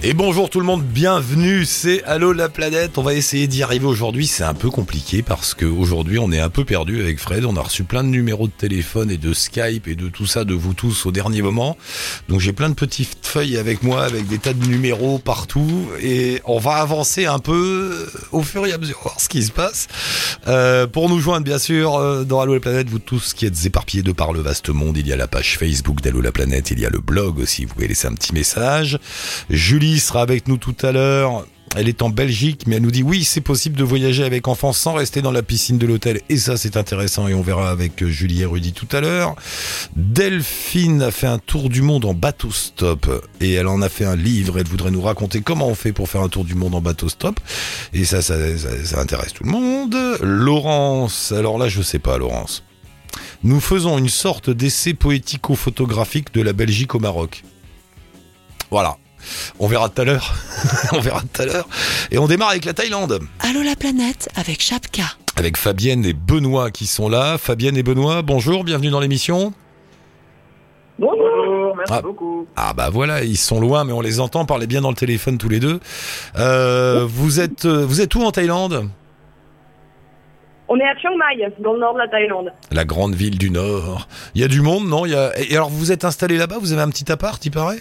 Et bonjour tout le monde, bienvenue, c'est Allô la planète. On va essayer d'y arriver aujourd'hui. C'est un peu compliqué parce que aujourd'hui on est un peu perdu avec Fred. On a reçu plein de numéros de téléphone et de Skype et de tout ça de vous tous au dernier moment. Donc j'ai plein de petites feuilles avec moi avec des tas de numéros partout et on va avancer un peu au fur et à mesure voir ce qui se passe. Euh, pour nous joindre bien sûr euh, dans Allô la planète, vous tous qui êtes éparpillés de par le vaste monde, il y a la page Facebook d'Allô la planète, il y a le blog aussi. Vous pouvez laisser un petit message. Julie sera avec nous tout à l'heure. Elle est en Belgique, mais elle nous dit oui, c'est possible de voyager avec enfants sans rester dans la piscine de l'hôtel. Et ça, c'est intéressant et on verra avec euh, Julie et Rudy tout à l'heure. Delphine a fait un tour du monde en bateau stop et elle en a fait un livre. Elle voudrait nous raconter comment on fait pour faire un tour du monde en bateau stop. Et ça, ça, intéresse tout le monde. Laurence, alors là, je sais pas, Laurence. Nous faisons une sorte d'essai poético-photographique de la Belgique au Maroc. Voilà. On verra tout à l'heure. on verra tout à l'heure. Et on démarre avec la Thaïlande. Allô la planète avec Chapka. Avec Fabienne et Benoît qui sont là. Fabienne et Benoît, bonjour, bienvenue dans l'émission. Bonjour, merci Ah. beaucoup. Ah bah voilà, ils sont loin, mais on les entend. Parlez bien dans le téléphone tous les deux. Euh, vous êtes, euh, vous êtes où en Thaïlande? On est à Chiang Mai, dans le nord de la Thaïlande. La grande ville du Nord. Il y a du monde, non? Il y a... Et alors vous êtes installé là-bas? Vous avez un petit appart, il paraît?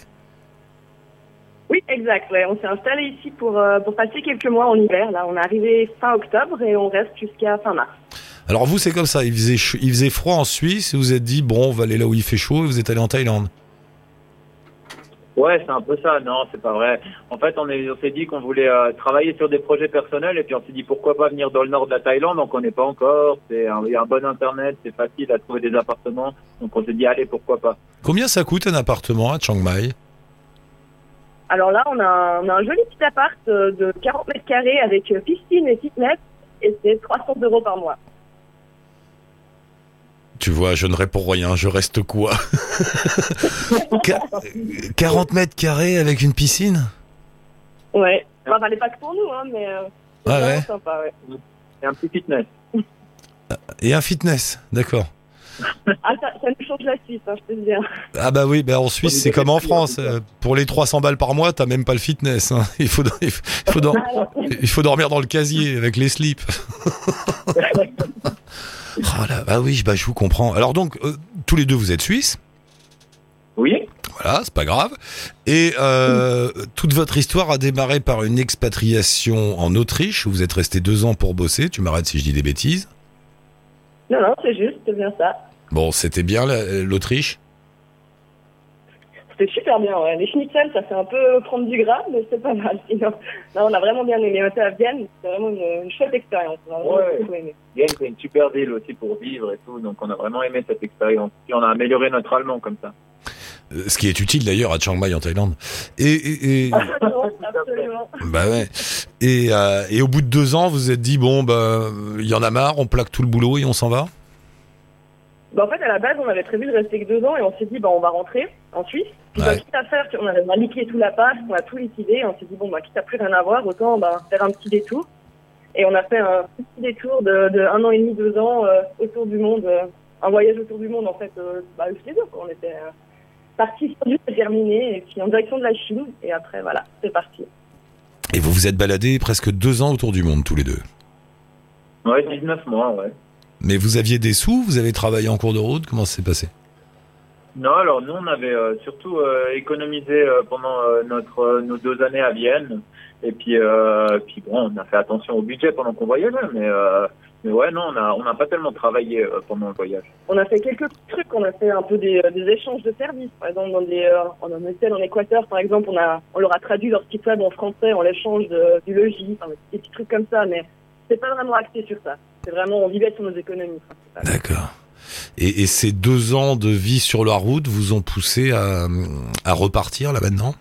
Oui, exact. ouais. On s'est installé ici pour, euh, pour passer quelques mois en hiver. Là, on est arrivé fin octobre et on reste jusqu'à fin mars. Alors vous, c'est comme ça. Il faisait, ch- il faisait froid en Suisse et vous êtes dit bon, on va aller là où il fait chaud et vous êtes allé en Thaïlande. Ouais, c'est un peu ça. Non, c'est pas vrai. En fait, on est- on s'est dit qu'on voulait euh, travailler sur des projets personnels et puis on s'est dit pourquoi pas venir dans le nord de la Thaïlande? On connaît pas encore. C'est un- il y a un bon internet, c'est facile à trouver des appartements. Donc on s'est dit allez, pourquoi pas. Combien ça coûte un appartement à Chiang Mai? Alors là, on a, un- on a un joli petit appart euh, de 40 mètres carrés avec euh, piscine et fitness et c'est 300 euros par mois. Tu vois, je ne réponds rien, je reste quoi Qua- 40 mètres carrés avec une piscine? Ouais. Enfin, elle est pas que pour nous, hein, mais euh, c'est Ouais, vraiment ouais. sympa, ouais. Et un petit fitness. Et un fitness, d'accord. Ah, ça, ça nous change la Suisse, hein, je peux te dire. Ah bah oui, bah en Suisse c'est comme en France. euh, Pour les 300 balles par mois, t'as même pas le fitness. hein. Il, faut, il, faut, il faut dor- il faut dormir dans le casier avec les slips. Oh là, bah oui, bah je vous comprends. Alors donc, euh, tous les deux vous êtes suisses, Oui. voilà, c'est pas grave. Et euh, toute votre histoire a démarré par une expatriation en Autriche où vous êtes resté deux ans pour bosser. Tu m'arrêtes si je dis des bêtises. Non, non, c'est juste, c'est bien ça. Bon, c'était bien la- l'Autriche? C'était super bien, ouais. Les schnitzels, ça fait un peu prendre du gras, mais c'est pas mal. Sinon, non, on a vraiment bien aimé. On était à Vienne, c'était vraiment une, une chouette expérience. Ouais. Vienne, c'est une super ville aussi pour vivre et tout. Donc on a vraiment aimé cette expérience. Puis on a amélioré notre allemand comme ça. Euh, Ce qui est utile d'ailleurs à Chiang Mai en Thaïlande. Et, et, et- Absolument, absolument. bah ouais. Et, euh, et au bout de deux ans, vous vous êtes dit bon, bah il y en a marre, on plaque tout le boulot et on s'en va? Bah, en fait, à la base, on avait prévu de rester que deux ans et on s'est dit, bah, on va rentrer en Suisse. Puis, bah, Ouais. quitte à faire, on avait liquidé tout l'appart, on a tout liquidé, et on s'est dit, bon, bah, quitte à plus rien avoir, autant bah, faire un petit détour. Et on a fait un petit détour de, de un an et demi, deux ans euh, autour du monde, euh, un voyage autour du monde, en fait, euh, bah, tous les deux, quoi. On était euh, partis sur du terminé, et puis en direction de la Chine, et après, voilà, c'est parti. Et vous vous êtes baladés presque deux ans autour du monde tous les deux? Ouais, 19 mois, ouais. Mais vous aviez des sous, vous avez travaillé en cours de route, comment ça s'est passé? Non, alors nous, on avait euh, surtout euh, économisé euh, pendant euh, notre euh, nos deux années à Vienne. Et puis, euh, puis bon, on a fait attention au budget pendant qu'on voyageait, mais euh, mais ouais, non, on a on n'a pas tellement travaillé euh, pendant le voyage. On a fait quelques trucs, on a fait un peu des, des échanges de services. Par exemple, dans des, euh, on en était en Équateur, par exemple, on, a, on leur a traduit leur site web en français en l'échange du logis, enfin, des petits trucs comme ça, mais c'est pas vraiment axé sur ça. C'est vraiment, on vivait sur nos économies principales. D'accord. Et, et ces deux ans de vie sur la route vous ont poussé à, à repartir là maintenant?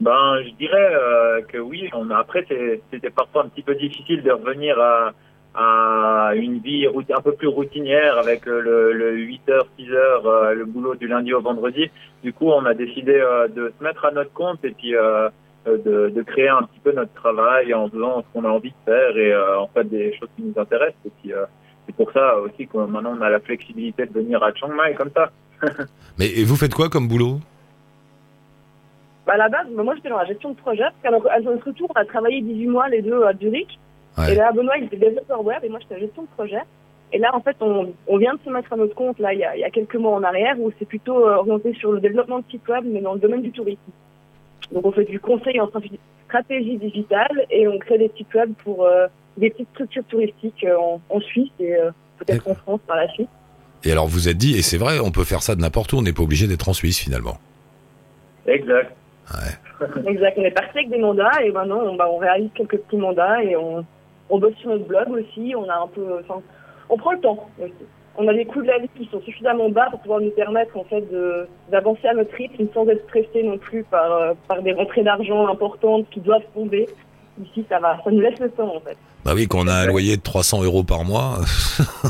Ben, je dirais euh, que oui. On a, après, c'était parfois un petit peu difficile de revenir à, à une vie un peu plus routinière avec le, le 8h, 6h, euh, le boulot du lundi au vendredi. Du coup, on a décidé euh, de se mettre à notre compte et puis euh, de, de créer un petit peu notre travail en faisant ce qu'on a envie de faire et euh, en fait des choses qui nous intéressent. Et puis, euh, c'est pour ça aussi que maintenant on a la flexibilité de venir à Chiang Mai comme ça. Mais et vous faites quoi comme boulot? Bah, à la base, bah, moi, j'étais dans la gestion de projet. Parce qu'à notre, à notre retour, on a travaillé 18 mois, les deux, à Zurich. Ouais. Et là, Benoît, il était développeur web et moi, j'étais en gestion de projet. Et là, en fait, on, on vient de se mettre à notre compte, là, il y a, il y a quelques mois en arrière, où c'est plutôt euh, orienté sur le développement de sites web, mais dans le domaine du tourisme. Donc, on fait du conseil en stratégie- digitale et on crée des sites web pour euh, des petites structures touristiques euh, en, en Suisse et euh, peut-être en France par la suite. Et alors vous êtes dit, et c'est vrai, on peut faire ça de n'importe où, on n'est pas obligé d'être en Suisse finalement. Exact. Exact. On est parti avec des mandats et maintenant on, bah, on réalise quelques petits mandats et on, on bosse sur notre blog aussi. On a un peu, enfin, on prend le temps aussi. On a des coûts de la vie qui sont suffisamment bas pour pouvoir nous permettre en fait d'avancer à notre rythme sans être stressé non plus par euh, par des rentrées d'argent importantes qui doivent tomber. Ici, ça va, ça nous laisse le temps en fait. Bah oui, qu'on a un loyer de 300 euros par mois,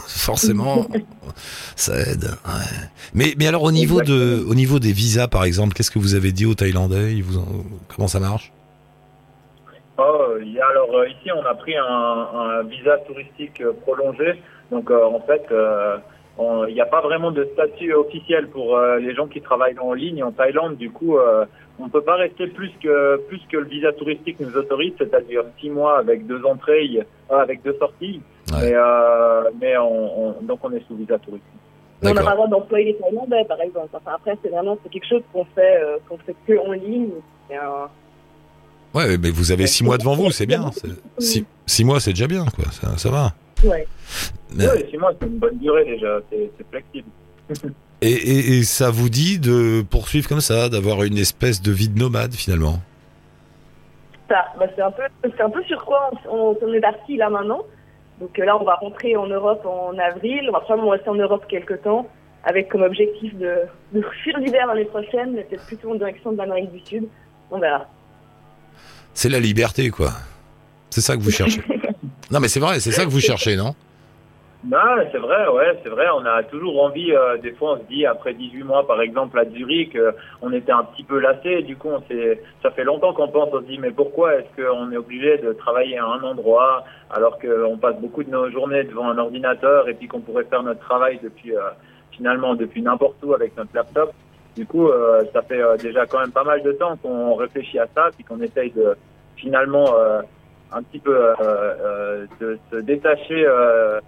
forcément, ça aide. ouais. Mais, mais alors au niveau de, au niveau des visas par exemple, qu'est-ce que vous avez dit aux Thaïlandais? Ils vous ont- Comment ça marche? Oh, alors euh, ici on a pris un, un visa touristique euh, prolongé. Donc euh, en fait, euh, il n'y a pas vraiment de statut officiel pour euh, les gens qui travaillent en ligne en Thaïlande. Du coup, euh, on peut pas rester plus que plus que le visa touristique nous autorise, c'est-à-dire six mois avec deux entrées, euh, avec deux sorties. Ouais. Mais, euh, mais on, on- donc on est sous visa touristique. On n'a pas le droit d'employer les Thaïlandais par exemple. Enfin, après, c'est vraiment c'est quelque chose qu'on fait euh, qu'on fait que en ligne. Un- Ouais, mais vous avez six mois devant vous, c'est bien. Six, six mois, c'est déjà bien, quoi. Ça, ça va. Ouais. Mais- Oui, six mois c'est une bonne durée déjà, c'est flexible. Et, et, et ça vous dit de poursuivre comme ça, d'avoir une espèce de vie de nomade finalement? Ça, bah, c'est un peu, c'est un peu sur quoi on, on est parti là maintenant. Donc euh, là, on va rentrer en Europe en avril. On va probablement rester en Europe quelques temps, avec comme objectif de, de fuir l'hiver l'année prochaine, mais peut-être plutôt en direction de l'Amérique du Sud. On verra. C'est la liberté, quoi. C'est ça que vous cherchez. non, mais c'est vrai, c'est ça que vous cherchez, non? Non, c'est vrai, ouais, c'est vrai. On a toujours envie. euh, des fois, on se dit après 18 mois, par exemple, à Zurich, euh, on était un petit peu lassé. Du coup, on ça fait longtemps qu'on pense. On se dit, mais pourquoi est-ce qu'on est obligé de travailler à un endroit alors qu'on passe beaucoup de nos journées devant un ordinateur et puis qu'on pourrait faire notre travail depuis euh, finalement depuis n'importe où avec notre laptop? Du coup, euh, ça fait déjà quand même pas mal de temps qu'on réfléchit à ça, puis qu'on essaye de finalement un petit peu euh, euh, de se détacher. Euh,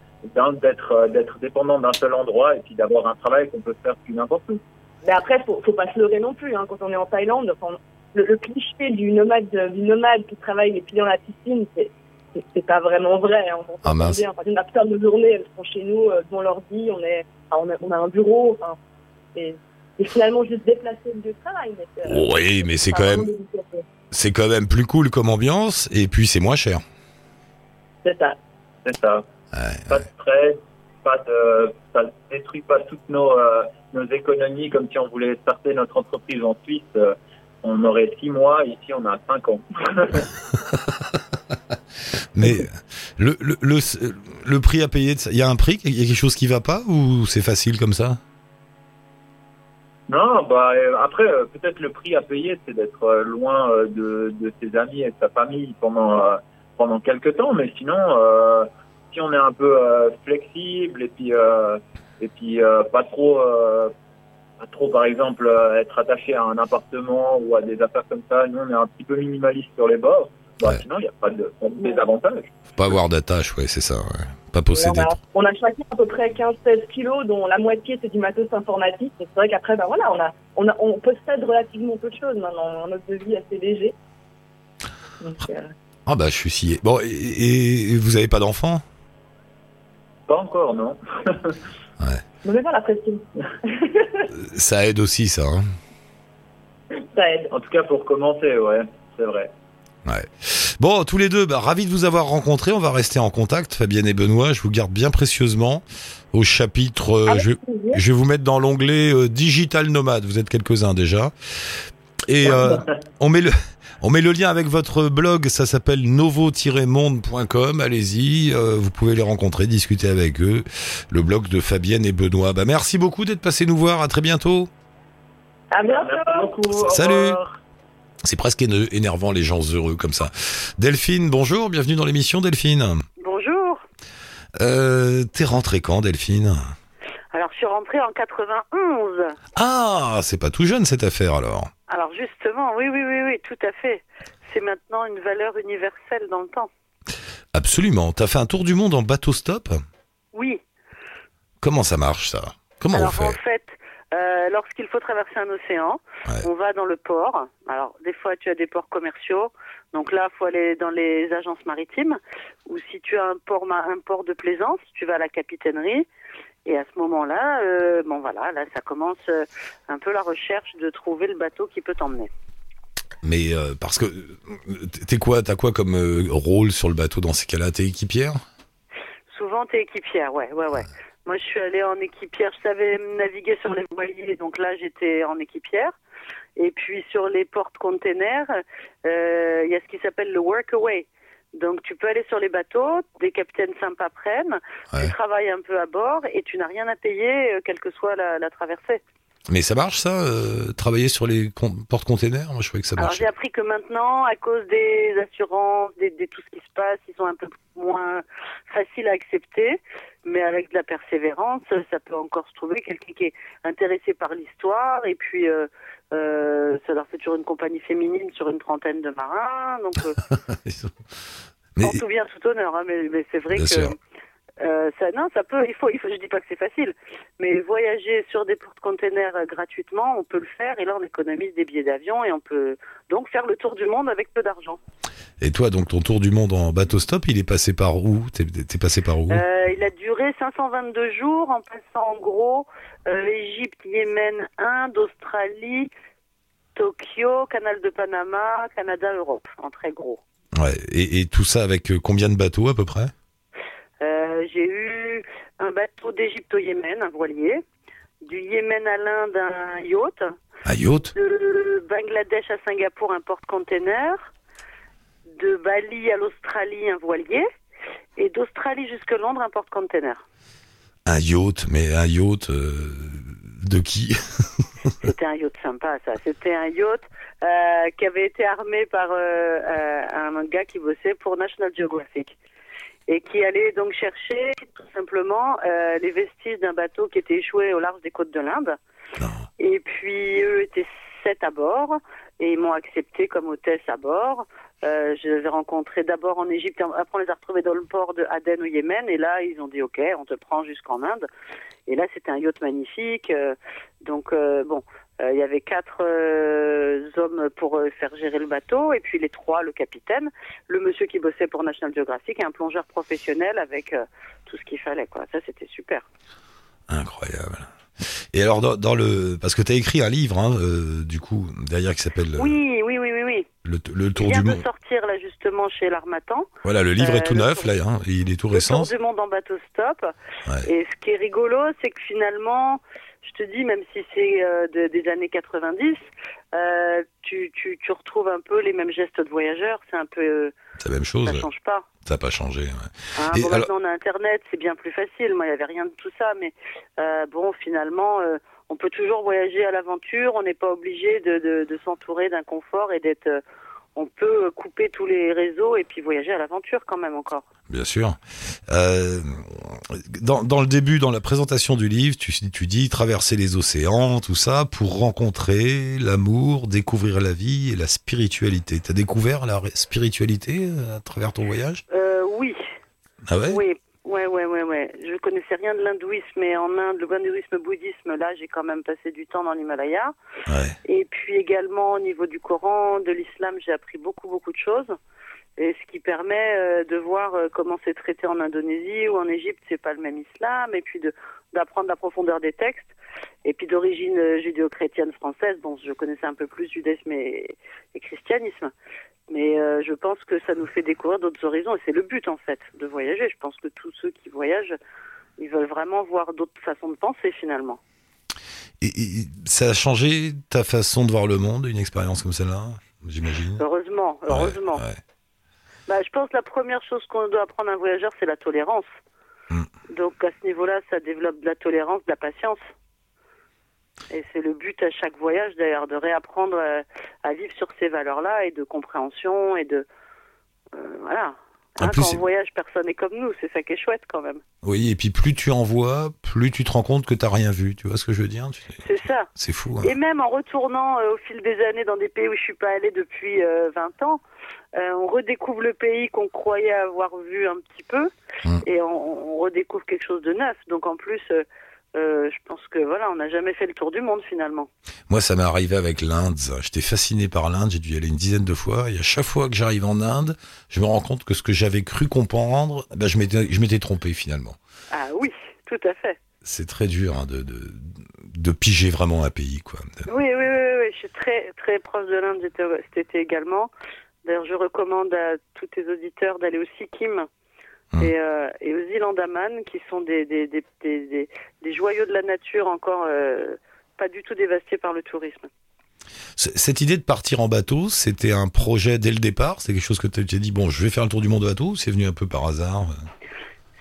d'être d'être dépendant d'un seul endroit et puis d'avoir un travail qu'on peut faire depuis n'importe où. Mais après, faut, faut pas se leurrer non plus. Hein, quand on est en Thaïlande, enfin, le, le cliché du nomade, du nomade qui travaille les pieds dans la piscine, c'est c'est- pas vraiment vrai. Hein, on Ah, mince. Enfin, la plupart de nos journées, elles sont chez nous, euh, devant l'ordi. On est, enfin, on a, on a un bureau. Enfin, et, et finalement juste déplacer le lieu de travail. mais euh, Oui, mais c'est quand même. C'est quand même plus cool comme ambiance, et puis c'est moins cher. C'est ça. C'est ça. Ouais, Pas de stress, pas de, ça ne détruit pas toutes nos, euh, nos économies comme si on voulait starter notre entreprise en Suisse. euh, on aurait six mois, ici on a cinq ans. Mais le, le, le, le prix à payer, il y a un prix, il y a quelque chose qui va pas, ou c'est facile comme ça? Non, bah euh, après euh, peut-être le prix à payer, c'est d'être euh, loin de, de ses amis et de sa famille pendant pendant quelques temps, mais sinon, euh, si on est un peu euh, flexible et puis euh, et puis pas trop pas trop par exemple être attaché à un appartement ou à des affaires comme ça, nous on est un petit peu minimaliste sur les bords. Bah, Ouais. Sinon, il n'y a pas de, pas de désavantage. Faut pas avoir d'attache, ouais, c'est ça. ouais. Pas posséder. on, a, on a chacun à peu près 15-16 kilos, dont la moitié c'est du matos informatique. C'est vrai qu'après, ben voilà, on, a, on, a, on possède relativement peu de choses maintenant. Mode de vie assez léger. Donc, euh, Ah bah je suis scié. Bon, et, et vous avez pas d'enfant Pas encore, non. mets pas la pression? Ça aide aussi, ça. Hein Ça aide. En tout cas, pour commencer, ouais, c'est vrai. Bon, tous les deux, bah, ravis de vous avoir rencontrés. On va rester en contact, Fabienne et Benoît. Je vous garde bien précieusement au chapitre. euh, je, vais vous mettre dans l'onglet euh, Digital Nomade. Vous êtes quelques-uns déjà. Et euh, on met le. On met le lien avec votre blog, ça s'appelle novo-monde.com. Allez-y, euh, vous pouvez les rencontrer, discuter avec eux. Le blog de Fabienne et Benoît. Bah, merci beaucoup d'être passé nous voir. À très bientôt. À bientôt. Merci beaucoup. au Salut. C'est presque éne- énervant les gens heureux comme ça. Delphine, bonjour, bienvenue dans l'émission Delphine. Bonjour. Euh, T'es rentrée quand Delphine? Alors, je suis rentrée en 91. Ah, c'est pas tout jeune cette affaire alors. Alors, justement, oui, oui, oui, oui, tout à fait. C'est maintenant une valeur universelle dans le temps. Absolument. T'as fait un tour du monde en bateau stop? Oui. Comment ça marche ça? Comment Alors, on en fait? fait, euh, lorsqu'il faut traverser un océan, Ouais. on va dans le port. Alors, des fois, tu as des ports commerciaux. Donc là, il faut aller dans les agences maritimes. Ou si tu as un port, un port de plaisance, tu vas à la capitainerie. Et à ce moment-là, euh, bon voilà, là, ça commence euh, un peu la recherche de trouver le bateau qui peut t'emmener. Mais euh, parce que t'es quoi T'as quoi comme euh, rôle sur le bateau dans ces cas-là? T'es équipière? Souvent, t'es équipière, ouais, ouais, ouais. Moi, je suis allée en équipière. Je savais naviguer sur les voiliers, donc là, j'étais en équipière. Et puis, sur les portes-containers, euh, il y a ce qui s'appelle le workaway. Donc, tu peux aller sur les bateaux, des capitaines sympas prennent, Ouais. tu travailles un peu à bord et tu n'as rien à payer, euh, quelle que soit la, la traversée. Mais ça marche ça euh, Travailler sur les con- porte-containers? Moi je croyais que ça Alors, marchait. j'ai appris que maintenant, à cause des assurances, des, des- tout ce qui se passe, ils sont un peu moins faciles à accepter. Mais avec de la persévérance, ça peut encore se trouver quelqu'un qui est intéressé par l'histoire. Et puis, euh, euh, ça leur fait toujours une compagnie féminine sur une trentaine de marins. Donc, euh, Mais en tout bien, tout honneur. hein, mais, mais c'est vrai Bien que sûr. Euh, ça, non, ça peut. Il faut, il faut. Je dis pas que c'est facile, mais voyager sur des porte-containers euh, gratuitement, on peut le faire. Et là, on économise des billets d'avion et on peut donc faire le tour du monde avec peu d'argent. Et toi donc ton tour du monde en bateau stop, il est passé par où? T'es passé par où? Euh, il a duré 522 jours en passant en gros euh, Égypte, Yémen, Inde, Australie, Tokyo, Canal de Panama, Canada, Europe, en très gros. Ouais. Et, et tout ça avec euh, combien de bateaux à peu près? Euh, J'ai eu un bateau d'Égypte au Yémen, un voilier, du Yémen à l'Inde, un yacht, Un yacht de Bangladesh à Singapour, un porte-container, de Bali à l'Australie, un voilier, et d'Australie jusque Londres, un porte-container. Un yacht, mais un yacht euh, de qui? C'était un yacht sympa, ça. C'était un yacht euh, qui avait été armé par euh, euh, un gars qui bossait pour National Geographic et qui allait donc chercher tout simplement euh, les vestiges d'un bateau qui était échoué au large des côtes de l'Inde. Non. Et puis eux étaient sept à bord et ils m'ont accepté comme hôtesse à bord. Euh, je les ai rencontrés d'abord en Égypte, après on les a retrouvés dans le port de Aden au Yémen et là ils ont dit ok, on te prend jusqu'en Inde. Et là c'était un yacht magnifique. euh, donc bon, il y avait quatre euh, hommes pour euh, faire gérer le bateau et puis les trois, le capitaine, le monsieur qui bossait pour National Geographic et un plongeur professionnel avec euh, tout ce qu'il fallait quoi. Ça c'était super. Incroyable. Et alors dans, dans le parce que t'as écrit un livre hein, euh, du coup derrière qui s'appelle euh, Oui, oui, oui, oui, oui. le, le Il tour vient du de monde. sortir là justement chez l'Armatan. Voilà, le livre Euh, est tout le neuf tour- là, hein, il est tout Le récent. tour du monde en bateau stop. Ouais. Et ce qui est rigolo, c'est que finalement, je te dis, même si c'est euh, de- des années 90, euh, tu, tu, tu retrouves un peu les mêmes gestes de voyageurs. C'est un peu, euh, C'est la même chose. ça ouais. change pas. Ça n'a pas changé. ouais. Hein, Et bon, alors- maintenant on a Internet, c'est bien plus facile. Moi, il n'y avait rien de tout ça, mais bon, finalement, on peut toujours voyager à l'aventure. On n'est pas obligé de, de, de s'entourer d'un confort et d'être. On peut couper tous les réseaux et puis voyager à l'aventure quand même encore. Bien sûr. Euh, dans, dans le début, dans la présentation du livre, tu, tu dis traverser les océans, tout ça, pour rencontrer l'amour, découvrir la vie et la spiritualité. T'as découvert la spiritualité euh, à travers ton voyage? Euh, oui, Ah ouais? Oui, ouais, ouais, ouais, ouais. Je connaissais rien de l'hindouisme, mais en Inde, le hindouisme, bouddhisme, là, j'ai quand même passé du temps dans l'Himalaya. Ouais. Et puis également au niveau du Coran, de l'islam, j'ai appris beaucoup, beaucoup de choses. Et ce qui permet euh, de voir euh, comment c'est traité en Indonésie ou en Égypte, c'est pas le même islam. Et puis d'apprendre la profondeur des textes. Et puis d'origine euh, judéo-chrétienne française, bon, je connaissais un peu plus judaïsme et, et christianisme. Mais euh, je pense que ça nous fait découvrir d'autres horizons. Et c'est le but, en fait, de voyager. Je pense que tous ceux qui voyagent, ils veulent vraiment voir d'autres façons de penser, finalement. Et, et ça a changé ta façon de voir le monde, une expérience comme celle-là, j'imagine? Heureusement, heureusement. Ouais, ouais. Bah, je pense que la première chose qu'on doit apprendre à un voyageur, c'est la tolérance. Mm. Donc à ce niveau-là, ça développe de la tolérance, de la patience. Et c'est le but à chaque voyage d'ailleurs, de réapprendre euh, à vivre sur ces valeurs-là et de compréhension et de... euh, voilà. Hein, plus, quand on voyage, personne n'est comme nous. C'est ça qui est chouette quand même. Oui, et puis plus tu en vois, plus tu te rends compte que t'as rien vu. Tu vois ce que je veux dire Tu- C'est ça. C'est fou. hein. Et même en retournant euh, au fil des années dans des pays où je suis pas allée depuis euh, 20 ans, euh, on redécouvre le pays qu'on croyait avoir vu un petit peu Mm. et on, on redécouvre quelque chose de neuf. Donc en plus, euh, je pense que voilà, on n'a jamais fait le tour du monde finalement. Moi, ça m'est arrivé avec l'Inde. J'étais fasciné par l'Inde. J'ai dû y aller une dizaine de fois. Et à chaque fois que j'arrive en Inde, je me rends compte que ce que j'avais cru comprendre, ben, je m'étais, trompé finalement. Ah oui, tout à fait. C'est très dur hein, de, de, de piger vraiment un pays, quoi. Oui, oui, oui, oui, oui, je suis très très proche de l'Inde cet été également. D'ailleurs, je recommande à tous tes auditeurs d'aller au Sikkim Mm. et, euh, et aux îles Andaman, qui sont des, des, des, des, des- des joyaux de la nature encore euh, pas du tout dévastés par le tourisme. Cette idée de partir en bateau, c'était un projet dès le départ? C'est quelque chose que tu t'es dit, bon, je vais faire le tour du monde en bateau. ou C'est venu un peu par hasard?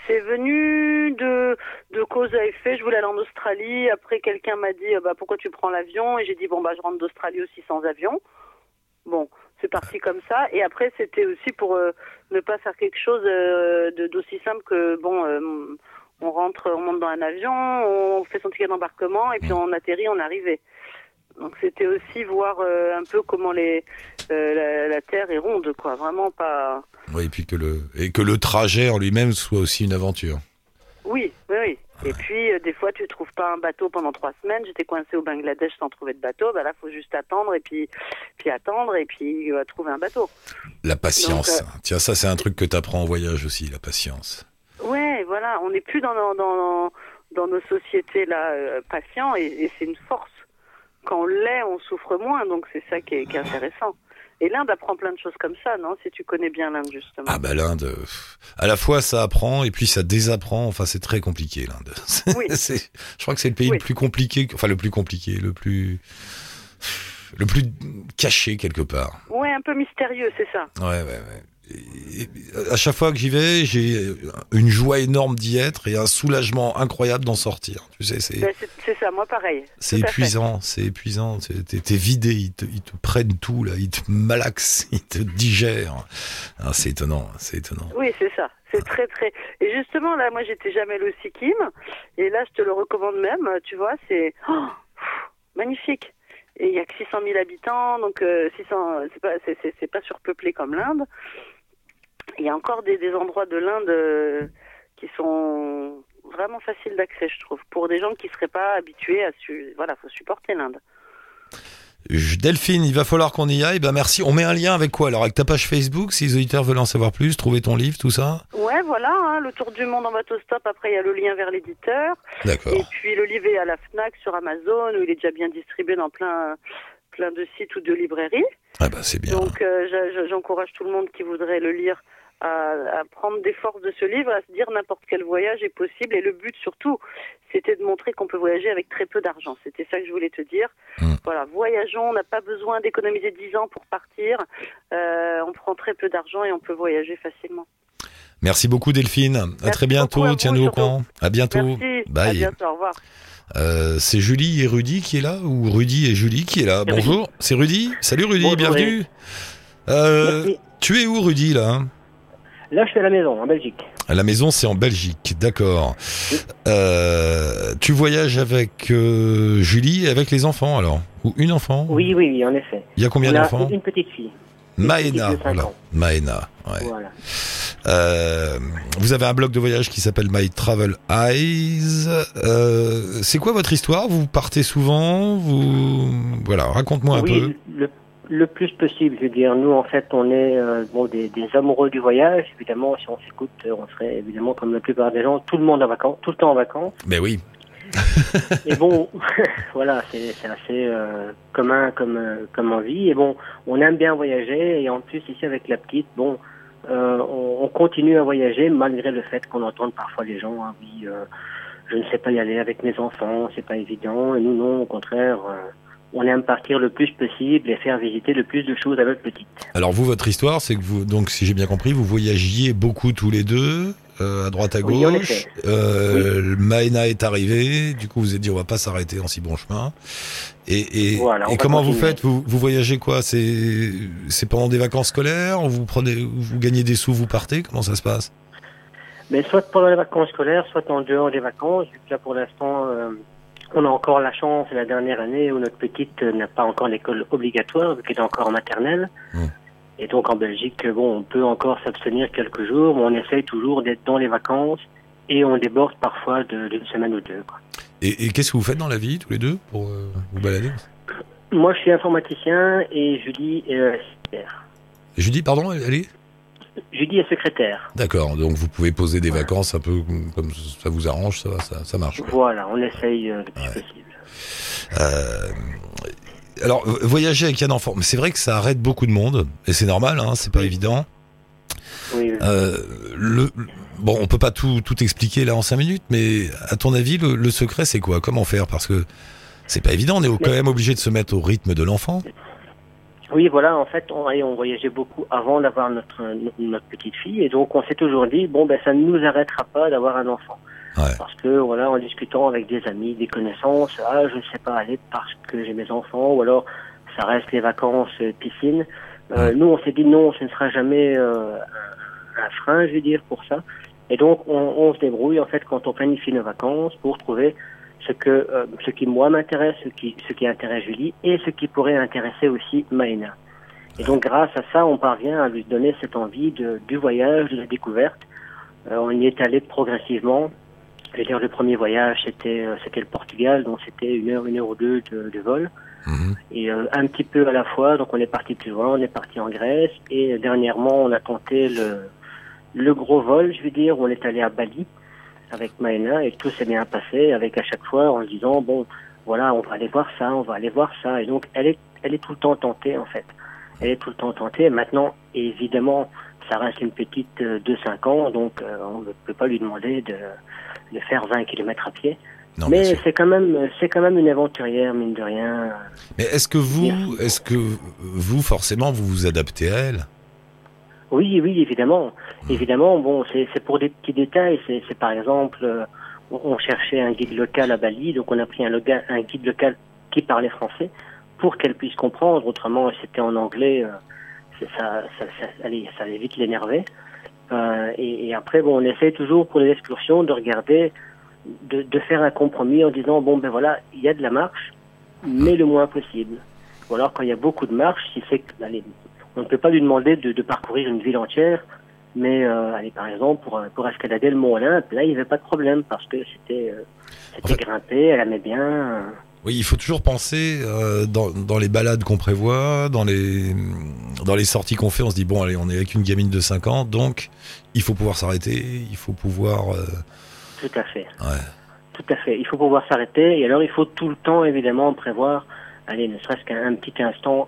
C'est venu de, de cause à effet. Je voulais aller en Australie. Après, quelqu'un m'a dit euh, bah, pourquoi tu prends l'avion? Et j'ai dit bon, bah, je rentre d'Australie aussi sans avion. Bon, c'est parti comme ça. Et après, c'était aussi pour euh, ne pas faire quelque chose euh, d'aussi simple que bon, euh, on rentre, on monte dans un avion, on fait son ticket d'embarquement et puis on atterrit, on arrivé. Donc c'était aussi voir euh, un peu comment les la, la terre est ronde, quoi. Vraiment pas. Oui, et puis que le, et que le trajet en lui-même soit aussi une aventure. Oui, oui, oui. Et puis, euh, des fois, tu trouves pas un bateau pendant trois semaines. J'étais coincée au Bangladesh sans trouver de bateau. Bah là, faut juste attendre et puis, puis attendre et puis euh, trouver un bateau. La patience. Donc, Tiens, ça, c'est un truc que tu apprends en voyage aussi, la patience. Ouais, voilà. On n'est plus dans, dans, dans, dans nos sociétés là euh, patients et, et c'est une force. Quand on l'est, on souffre moins. Donc c'est ça qui est, qui est intéressant. Et l'Inde apprend plein de choses comme ça, non Si tu connais bien l'Inde, justement. Ah bah l'Inde, euh, à la fois ça apprend et puis ça désapprend. Enfin, c'est très compliqué l'Inde. Oui. Je crois que c'est le pays Oui. le plus compliqué, enfin le plus compliqué, le plus, le plus caché quelque part. Ouais, un peu mystérieux, c'est ça. Ouais, ouais, ouais. Et- à chaque fois que j'y vais, j'ai une joie énorme d'y être et un soulagement incroyable d'en sortir. Tu sais, c'est Ben, ça, moi pareil. c'est épuisant, c'est épuisant. T'es- vidé, ils te, ils te prennent tout là, ils te malaxent, ils te digèrent. Ah, c'est étonnant, c'est étonnant. Oui, c'est ça. C'est très très. Et justement là, moi j'étais jamais au Sikkim, et là je te le recommande même. Tu vois, c'est oh, magnifique. Et il y a que 600 000 habitants, donc euh, 600, c'est pas c'est surpeuplé comme l'Inde. Il y a encore des, des endroits de l'Inde euh, qui sont vraiment faciles d'accès, je trouve, pour des gens qui seraient pas habitués à su... voilà, faut supporter l'Inde. Delphine, il va falloir qu'on y aille. Ben merci. On met un lien avec quoi alors? Avec ta page Facebook, si les auditeurs veulent en savoir plus, trouver ton livre, tout ça? Ouais, voilà, hein, le tour du monde en bateau stop. Après, il y a le lien vers l'éditeur. D'accord. Et puis le livre est à la Fnac sur Amazon où il est déjà bien distribué dans plein plein de sites ou de librairies. Ah bah c'est bien. Donc euh, j'encourage tout le monde qui voudrait le lire à, à prendre des forces de ce livre, à se dire n'importe quel voyage est possible. Et le but surtout, c'était de montrer qu'on peut voyager avec très peu d'argent. C'était ça que je voulais te dire. Mm. Voilà, voyageons, on n'a pas besoin d'économiser 10 ans pour partir. Euh, on prend très peu d'argent et on peut voyager facilement. Merci beaucoup Delphine. À Merci très bientôt. à Tiens-nous au courant. À bientôt. Merci, à Bye. bientôt, au revoir. Euh, c'est Julie et Rudy qui est là ou Rudy et Julie qui est là? Bonjour. C'est Rudy. Salut Rudy, Bonjour, bienvenue. Euh, tu es où Rudy là? Là, je suis à la maison, en Belgique. À la maison, c'est en Belgique, d'accord. Euh, tu voyages avec euh, Julie et avec les enfants alors Ou une enfant Oui, oui, oui, en effet. Il y a combien d'enfants une petite fille. une Maëna, petite voilà. Maëna, ouais. Voilà. Euh, vous avez un blog de voyage qui s'appelle My Travel Eyes. C'est quoi votre histoire? Vous partez souvent? Vous voilà, raconte-moi un peu. le, le plus possible. Je veux dire, nous, en fait, on est euh, bon, des, des amoureux du voyage. Évidemment, si on s'écoute, euh, on serait évidemment comme la plupart des gens, tout le monde en vacances, tout le temps en vacances. Mais oui, Et bon, voilà, c'est assez euh, commun comme comme envie. Et bon, on aime bien voyager. Et en plus, ici avec la petite, bon, euh, on, on continue à voyager malgré le fait qu'on entende parfois les gens, ah oui, je ne sais pas y aller avec mes enfants, c'est pas évident. Et nous, non, au contraire, on aime partir le plus possible et faire visiter le plus de choses à notre petite. Alors vous, votre histoire, c'est que vous, donc si j'ai bien compris, vous voyagiez beaucoup tous les deux. euh, à droite à Oui, gauche. Euh, le Maena est arrivé. Du coup, vous vous êtes dit, on va pas s'arrêter en si bon chemin. Et, et, Voilà, comment vous faites? Vous, vous voyagez quoi? C'est c'est pendant des vacances scolaires? Vous prenez, vous gagnez des sous, vous partez? Comment ça se passe? Mais soit pendant les vacances scolaires, soit en dehors des vacances. Vu que là, pour l'instant, euh, on a encore la chance, c'est la dernière année où notre petite n'a pas encore l'école obligatoire, vu qu'elle est encore en maternelle. Mm. Et donc en Belgique, bon, on peut encore s'abstenir quelques jours, mais on essaye toujours d'être dans les vacances et on déborde parfois de- d'une semaine ou deux. Quoi. Et, et qu'est-ce que vous faites dans la vie, tous les deux, pour euh, vous balader? Moi, je suis informaticien et Julie est euh. Judy, pardon, allez Julie est secrétaire. D'accord, donc vous pouvez poser des vacances un peu comme ça vous arrange, ça, ça, ça marche. quoi. Voilà, on essaye euh, le plus Ouais. possible. Euh, alors, voyager avec un enfant, c'est vrai que ça arrête beaucoup de monde, et c'est normal, hein, c'est pas Oui. évident. Oui, oui. Euh, le, bon, on peut pas tout, tout expliquer là en cinq minutes, mais à ton avis, le, le secret, c'est quoi? Comment faire? Parce que c'est pas évident, on est quand même obligé de se mettre au rythme de l'enfant. Oui, voilà, en fait, on, on voyageait beaucoup avant d'avoir notre, notre petite fille, et donc on s'est toujours dit, bon, ben, ça ne nous arrêtera pas d'avoir un enfant. Ouais. Parce que, voilà, en discutant avec des amis, des connaissances, ah, je ne sais pas aller parce que j'ai mes enfants, ou alors, ça reste les vacances, euh, piscine. Euh, Ouais. Nous, on s'est dit, non, ce ne sera jamais euh, un, un frein, je veux dire, pour ça. Et donc, on, on se débrouille, en fait, quand on planifie nos vacances, pour trouver ce que, euh, ce qui moi m'intéresse, ce qui, ce qui intéresse Julie, et ce qui pourrait intéresser aussi Maïna. Et donc, grâce à ça, on parvient à lui donner cette envie de, du voyage, de la découverte. Euh, on y est allé progressivement. Je veux dire, le premier voyage, c'était, euh, c'était le Portugal, donc c'était une heure, une heure ou deux de, de vol. Mhm. Et euh, un petit peu à la fois, donc on est parti plus loin, on est parti en Grèce, et dernièrement, on a tenté le, le gros vol, je veux dire, on est allé à Bali avec Maëna, et tout s'est bien passé, avec à chaque fois en se disant, bon, voilà, on va aller voir ça, on va aller voir ça, et donc elle est, elle est tout le temps tentée, en fait. Elle est tout le temps tentée. Maintenant, évidemment, ça reste une petite euh, de 5 ans, donc euh, on ne peut pas lui demander de, de faire 20 km à pied. Non, Mais c'est quand même, c'est quand même une aventurière, mine de rien. Mais est-ce que vous, est-ce que vous, forcément, vous vous adaptez à elle? Oui, oui, évidemment. Hmm. Évidemment, bon, c'est pour des petits détails. C'est par exemple, euh, on, cherchait un guide local à Bali, donc on a pris un, un guide local qui parlait français pour qu'elle puisse comprendre. Autrement, c'était en anglais, euh, ça, ça, ça, allez, ça allait vite l'énerver. Euh, et, et après, bon, on essaye toujours pour les excursions de regarder, de, de faire un compromis en disant bon, ben voilà, il y a de la marche, mais le moins possible. Ou alors, quand il y a beaucoup de marche, si c'est allez, on ne peut pas lui demander de, de parcourir une ville entière, mais euh, allez, par exemple, pour, pour escalader le Mont Olympe, là, il n'y avait pas de problème parce que c'était euh, c'était En fait- grimpé, elle aimait bien. euh, Oui, il faut toujours penser euh, dans, dans les balades qu'on prévoit, dans les dans les sorties qu'on fait, on se dit bon allez, on est avec une gamine de 5 ans, donc il faut pouvoir s'arrêter, il faut pouvoir euh, Tout à fait. ouais. Tout à fait. Il faut pouvoir s'arrêter et alors il faut tout le temps évidemment prévoir, allez, ne serait-ce qu'un un petit instant,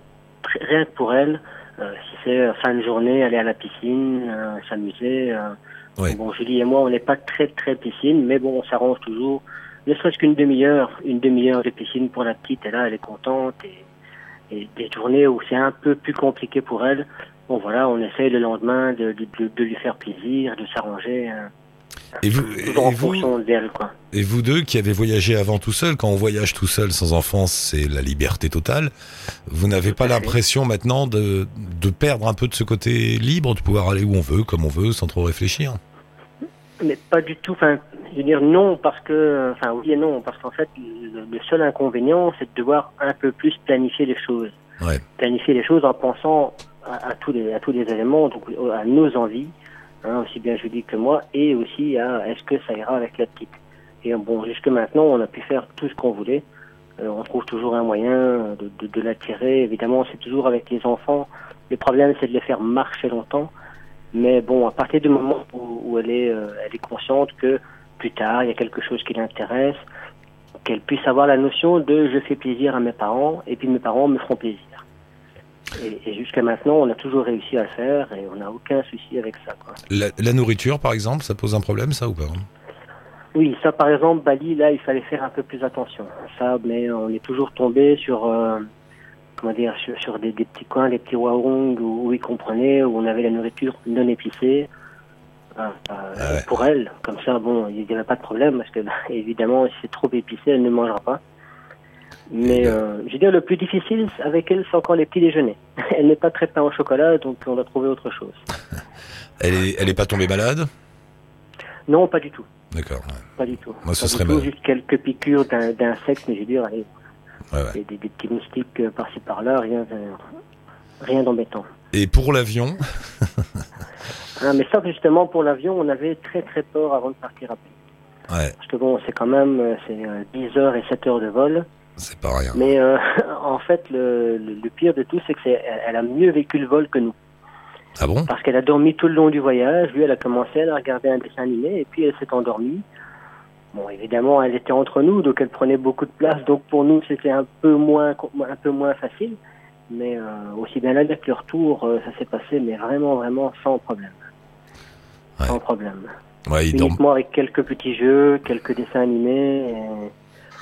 rien que pour elle. Euh, si c'est euh, fin de journée, aller à la piscine, euh, s'amuser. euh. Ouais. Bon, Julie et moi, on n'est pas très très piscine, mais bon, on s'arrange toujours. Ne serait-ce qu'une demi-heure, une demi-heure de piscine pour la petite, et là, elle est contente. Et, et des journées où c'est un peu plus compliqué pour elle, bon voilà, on essaye le lendemain de, de, de, de lui faire plaisir, de s'arranger. hein. Et vous, et et deux qui avez voyagé avant tout seul, quand on voyage tout seul sans enfant, c'est la liberté totale. Vous n'avez pas l'impression maintenant de, de perdre un peu de ce côté libre, de pouvoir aller où on veut, comme on veut, sans trop réfléchir? Mais pas du tout. Enfin, je veux dire non parce que, enfin oui et non parce qu'en fait, le, le seul inconvénient, c'est de devoir un peu plus planifier les choses. Ouais. Planifier les choses en pensant à, à tous les à tous les éléments, donc à nos envies, aussi bien Julie que moi, et aussi à est-ce que ça ira avec la petite? Et bon, jusque maintenant, on a pu faire tout ce qu'on voulait. Euh, on trouve toujours un moyen de, l'attirer. Évidemment, c'est toujours avec les enfants. Le problème, c'est de les faire marcher longtemps. Mais bon, à partir du moment où, où elle, est, euh, elle est consciente que plus tard, il y a quelque chose qui l'intéresse, qu'elle puisse avoir la notion de je fais plaisir à mes parents et puis mes parents me feront plaisir. Et, et jusqu'à maintenant, on a toujours réussi à le faire et on n'a aucun souci avec ça. Quoi. la, la nourriture, par exemple, ça pose un problème, ça ou pas? Oui, ça par exemple, Bali, là, il fallait faire un peu plus attention. Ça, mais on est toujours tombé sur, euh, comment dire, sur, sur des, des petits coins, des petits warung où, où ils comprenaient, où on avait la nourriture non épicée. euh, Ah ouais. pour elle. Comme ça, bon, il n'y avait pas de problème parce que bah, évidemment, si c'est trop épicé, elle ne mangera pas. Mais euh, je veux dire, le plus difficile avec elle, c'est encore les petits déjeuners. Elle n'est pas très pain au chocolat, donc on va trouver autre chose. Elle est, elle est pas tombée malade? Non, pas du tout. D'accord. ouais. Pas du tout. Moi, ce Pas serait tout. Juste quelques piqûres d'in- d'insectes, mais je veux dire, allez, Ouais, ouais. des, des- des petits moustiques euh, par-ci par-là, rien, rien d'embêtant. Et pour l'avion? Ah, mais ça, justement, pour l'avion, on avait très très peur avant de partir à Paris. Parce que bon, c'est quand même euh, c'est euh, 10 heures et 7 heures de vol. c'est pas rien. Mais euh, en fait, le, le, le pire de tout, c'est que c'est, elle, a mieux vécu le vol que nous. Ah bon? Parce qu'elle a dormi tout le long du voyage. Lui, elle a commencé, elle a regardé un dessin animé et puis elle s'est endormie. Bon, évidemment, elle était entre nous, donc elle prenait beaucoup de place. Donc pour nous, c'était un peu moins, un peu moins facile. Mais euh, aussi bien là que le retour, euh, ça s'est passé, mais vraiment, vraiment sans problème. Ouais. Sans problème. Ouais, il avec quelques petits jeux, quelques dessins animés. Et,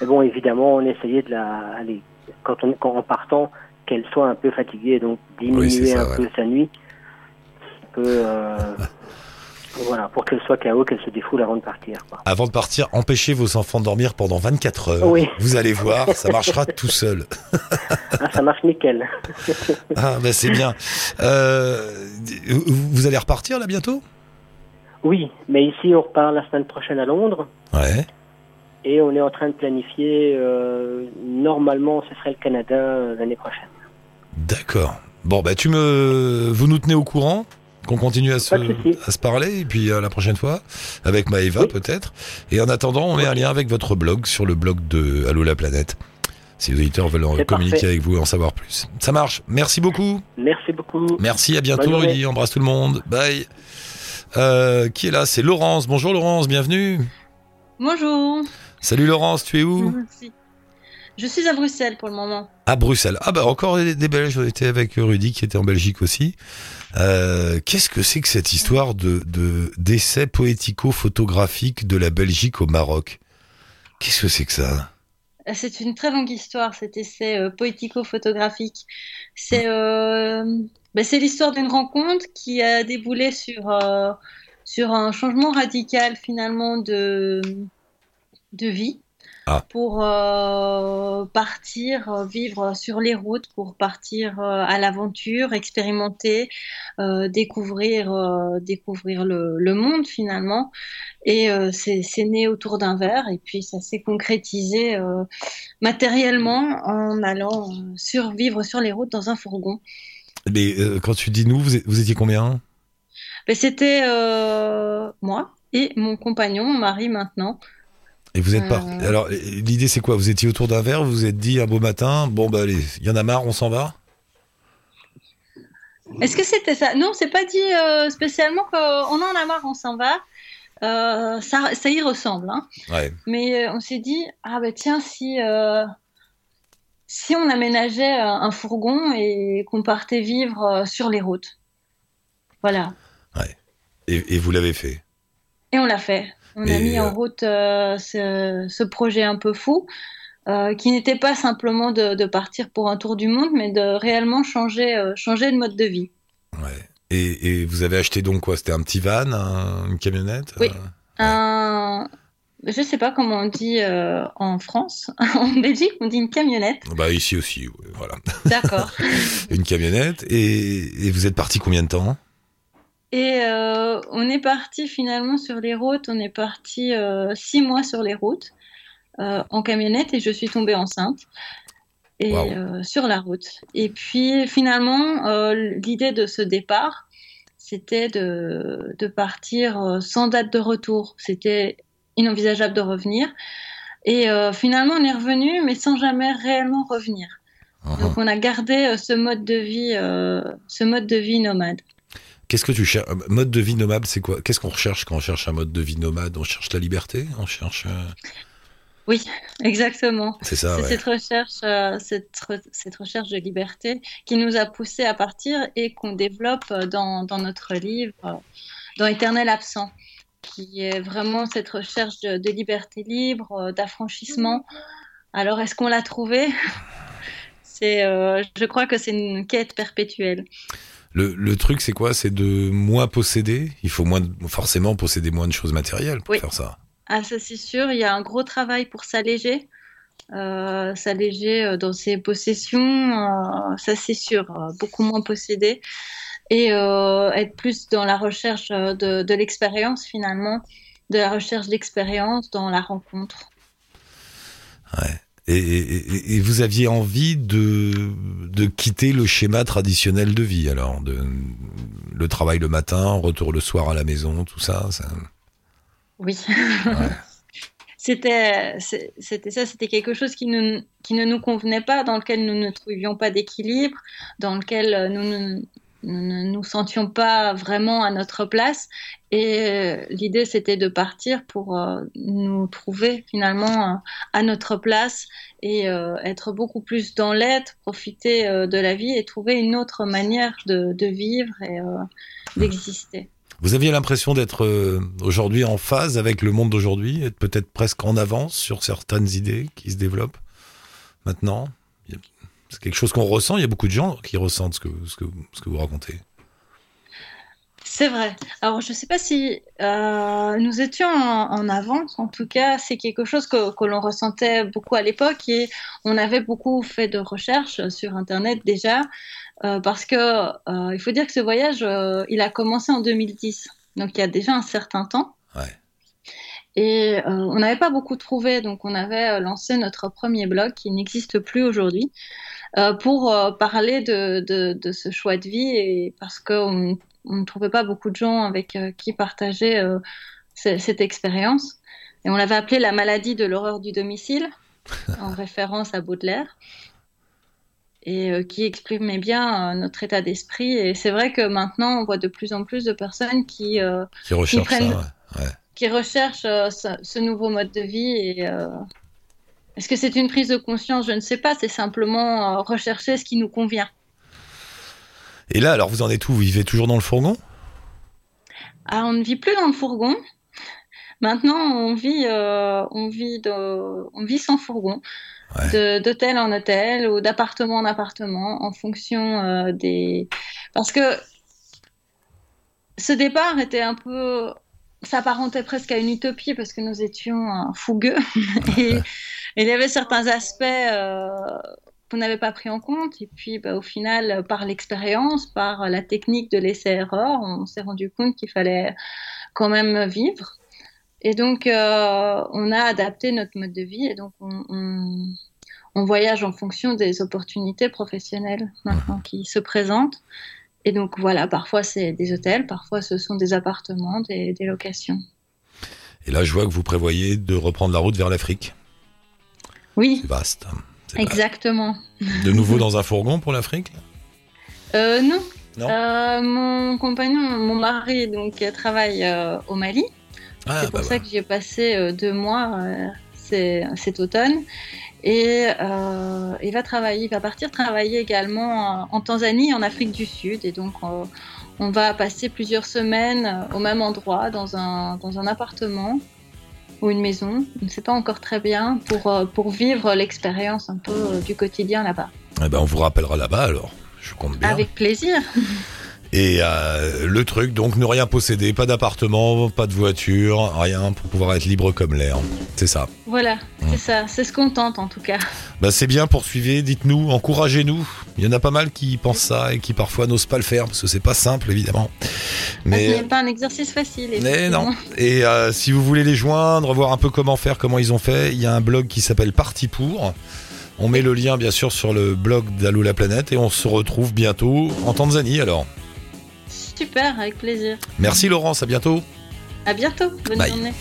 et bon, évidemment, on essayait de la, aller, quand on, quand en partant, qu'elle soit un peu fatiguée, donc diminuer Oui, c'est ça, un ouais. peu sa nuit, un peu, euh, voilà, pour qu'elle soit KO, qu'elle se défoule avant de partir. Quoi. Avant de partir, empêchez vos enfants de dormir pendant 24 heures. Oui. Vous allez voir, ça marchera tout seul. Ah, ça marche nickel. Ah, bah c'est bien. Euh, vous allez repartir là bientôt? Oui, mais ici, on repart la semaine prochaine à Londres. Ouais. Et on est en train de planifier, euh, normalement, ce serait le Canada euh, l'année prochaine. D'accord. Bon, bah tu me, vous nous tenez au courant, qu'on continue à se, à se parler, et puis à la prochaine fois avec Maëva Oui. peut-être. Et en attendant, on met un lien avec votre blog sur le blog de Allô la planète. Si les auditeurs veulent en communiquer parfait. avec vous et en savoir plus. Ça marche. Merci beaucoup. Merci beaucoup. Merci, à bientôt. Rudy. Embrasse tout le monde. Bye. Euh, qui est là? C'est Laurence. Bonjour Laurence, bienvenue. Bonjour. Salut Laurence, tu es où Merci. Je suis à Bruxelles pour le moment. À Bruxelles. Ah bah encore des, des Belges. On était avec Rudy qui était en Belgique aussi. Euh, Qu'est-ce que c'est que cette histoire de de- d'essai poético-photographique de la Belgique au Maroc? Qu'est-ce que c'est que ça? Euh, C'est une très longue histoire, cet essai euh, poético-photographique. C'est euh, ben, c'est l'histoire d'une rencontre qui a déboulé sur, sur un changement radical finalement de, de vie. Ah. Pour euh, partir euh, vivre sur les routes, pour partir euh, à l'aventure, expérimenter, euh, découvrir, découvrir le, le monde finalement. Et c'est c'est né autour d'un verre et puis ça s'est concrétisé matériellement en allant survivre sur les routes dans un fourgon. Mais quand tu dis nous, vous, vous étiez combien? Mais c'était moi et mon compagnon, mon mari maintenant. Et vous êtes Euh. parti. Alors euh, l'idée c'est quoi? Vous étiez autour d'un verre, vous vous êtes dit un beau matin, bon bah allez, il y en a marre, on s'en va? Est-ce que c'était ça? Non, c'est pas dit euh, spécialement qu'on en a marre, on s'en va. Euh, ça, ça y ressemble, hein. Ouais. Mais euh, on s'est dit, ah ben tiens, si, euh, si on aménageait euh, un fourgon et qu'on partait vivre euh, sur les routes. Voilà. Et, et vous l'avez fait? Et on l'a fait. On a mis euh, en route euh, ce, ce projet un peu fou, euh, qui n'était pas simplement de, de partir pour un tour du monde, mais de réellement changer, euh, changer de mode de vie. Ouais. Et, et vous avez acheté donc quoi? C'était un petit van, un- une camionnette? Oui. Euh, Un, je sais pas comment on dit euh, en France. en Belgique, on dit une camionnette. Bah ici aussi, voilà. D'accord. Une camionnette. Et, et vous êtes parti combien de temps? Et euh, on est parti finalement sur les routes. On est parti euh, six mois sur les routes euh, en camionnette et je suis tombée enceinte. Et sur la route. Et puis finalement, l'idée de ce départ, c'était de, de partir sans date de retour. C'était inenvisageable de revenir. Et euh, finalement, on est revenu, mais sans jamais réellement revenir. Donc, on a gardé euh, ce mode de vie, euh, ce mode de vie nomade. Qu'est-ce que tu cherches Mode de vie nomade, c'est quoi? Qu'est-ce qu'on recherche quand on cherche un mode de vie nomade? On cherche la liberté? On cherche. euh, Oui, exactement. C'est ça, C'est ouais. cette recherche, euh, cette, re- cette recherche de liberté qui nous a poussé à partir et qu'on développe euh, dans, dans notre livre, euh, dans Éternel absent, qui est vraiment cette recherche de, de liberté libre, euh, d'affranchissement. Alors, est-ce qu'on l'a trouvé C'est, euh, je crois que c'est une quête perpétuelle. Le, le truc, c'est quoi? C'est de moins posséder? Il faut moins, forcément posséder moins de choses matérielles pour Oui. faire ça. Ah, ça c'est sûr, il y a un gros travail pour s'alléger. Euh, s'alléger euh, dans ses possessions, euh, ça c'est sûr, euh, beaucoup moins posséder. Et être plus dans la recherche de, de l'expérience finalement, de la recherche d'expérience dans la rencontre. Et, et- et vous aviez envie de, de quitter le schéma traditionnel de vie, alors de, le travail le matin, retour le soir à la maison, tout ça. ça... Oui. Ouais. C'était, c'était ça, c'était quelque chose qui, nous, qui ne nous convenait pas, dans lequel nous ne trouvions pas d'équilibre, dans lequel euh, nous ne nous, ne nous sentions pas vraiment à notre place. Et euh, l'idée, c'était de partir pour euh, nous trouver finalement euh, à notre place et être beaucoup plus dans l'être, profiter de la vie et trouver une autre manière de, de vivre et d'exister. Vous aviez l'impression d'être aujourd'hui en phase avec le monde d'aujourd'hui, être peut-être presque en avance sur certaines idées qui se développent maintenant? C'est quelque chose qu'on ressent, il y a beaucoup de gens qui ressentent ce que, ce que, ce que vous racontez. C'est vrai. Alors, je ne sais pas si euh, nous étions en, en avance. En tout cas, c'est quelque chose que, que l'on ressentait beaucoup à l'époque et on avait beaucoup fait de recherches sur Internet déjà euh, parce que euh, il faut dire que ce voyage, il a commencé en 2010, donc il y a déjà un certain temps. Ouais. Et euh, on n'avait pas beaucoup trouvé, donc on avait euh, lancé notre premier blog qui n'existe plus aujourd'hui euh, pour euh, parler de, de, de ce choix de vie et parce qu'on on ne trouvait pas beaucoup de gens avec qui partager ce- cette expérience. Et on l'avait appelé la maladie de l'horreur du domicile, en référence à Baudelaire, et qui exprimait bien notre état d'esprit. Et c'est vrai que maintenant, on voit de plus en plus de personnes qui, Qui recherchent prennent- ça. ouais. Ouais. Qui recherchent euh, ce, ce nouveau mode de vie. Et euh, est-ce que c'est une prise de conscience? Je ne sais pas. C'est simplement euh, rechercher ce qui nous convient. Et là, alors vous en êtes où? Vous vivez toujours dans le fourgon? Ah, on ne vit plus dans le fourgon. Maintenant, on vit, on vit, de- on vit sans fourgon, Ouais. d'hôtel en hôtel ou d'appartement en appartement, en fonction des. Parce que ce départ était un peu, s'apparentait presque à une utopie parce que nous étions euh, fougueux et, et il y avait certains aspects euh, qu'on n'avait pas pris en compte. Et puis, bah, au final, par l'expérience, par la technique de l'essai-erreur, on s'est rendu compte qu'il fallait quand même vivre. Et donc, euh, on a adapté notre mode de vie et donc on, on, on voyage en fonction des opportunités professionnelles maintenant qui se présentent. Et donc, voilà, parfois c'est des hôtels, parfois ce sont des appartements, des, des locations. Et là, je vois que vous prévoyez de reprendre la route vers l'Afrique. Oui, C'est vaste. Exactement. De nouveau dans un fourgon pour l'Afrique? Euh, non. Non? Euh, mon compagnon, mon mari, donc, travaille euh, au Mali. Ah, c'est pour bah ça voilà. que j'y ai passé euh, deux mois cet automne. Et euh, il va travailler, il va partir travailler également en Tanzanie, en Afrique du Sud. Et donc, euh, on va passer plusieurs semaines au même endroit, dans un, dans un appartement ou une maison. On ne sait pas encore très bien pour, euh, pour vivre l'expérience un peu du quotidien là-bas. Eh ben, on vous rappellera là-bas alors. Je compte bien. Avec plaisir. Et euh, le truc, donc, ne rien posséder, pas d'appartement, pas de voiture, rien pour pouvoir être libre comme l'air. C'est ça. Voilà, Mm. c'est ça. C'est ce qu'on tente en tout cas. Bah, c'est bien, poursuivez, dites-nous, encouragez-nous. Il y en a pas mal qui pensent ça et qui parfois n'osent pas le faire parce que c'est pas simple, évidemment. Ce Mais, n'est pas un exercice facile. mais non. Et euh, si vous voulez les joindre, voir un peu comment faire, comment ils ont fait, il y a un blog qui s'appelle Parti pour. On met le lien, bien sûr, sur le blog d'Allo la planète et on se retrouve bientôt en Tanzanie, alors. Super, avec plaisir. Merci Laurence, à bientôt. À bientôt. Bonne Bye. journée.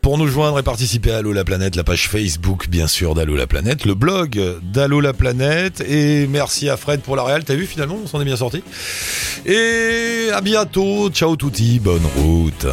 Pour nous joindre et participer à Allo la planète, la page Facebook bien sûr d'Allo la planète, le blog d'Allo la planète et merci à Fred pour la réal. T'as vu finalement, on s'en est bien sorti. Et à bientôt, ciao touti, bonne route.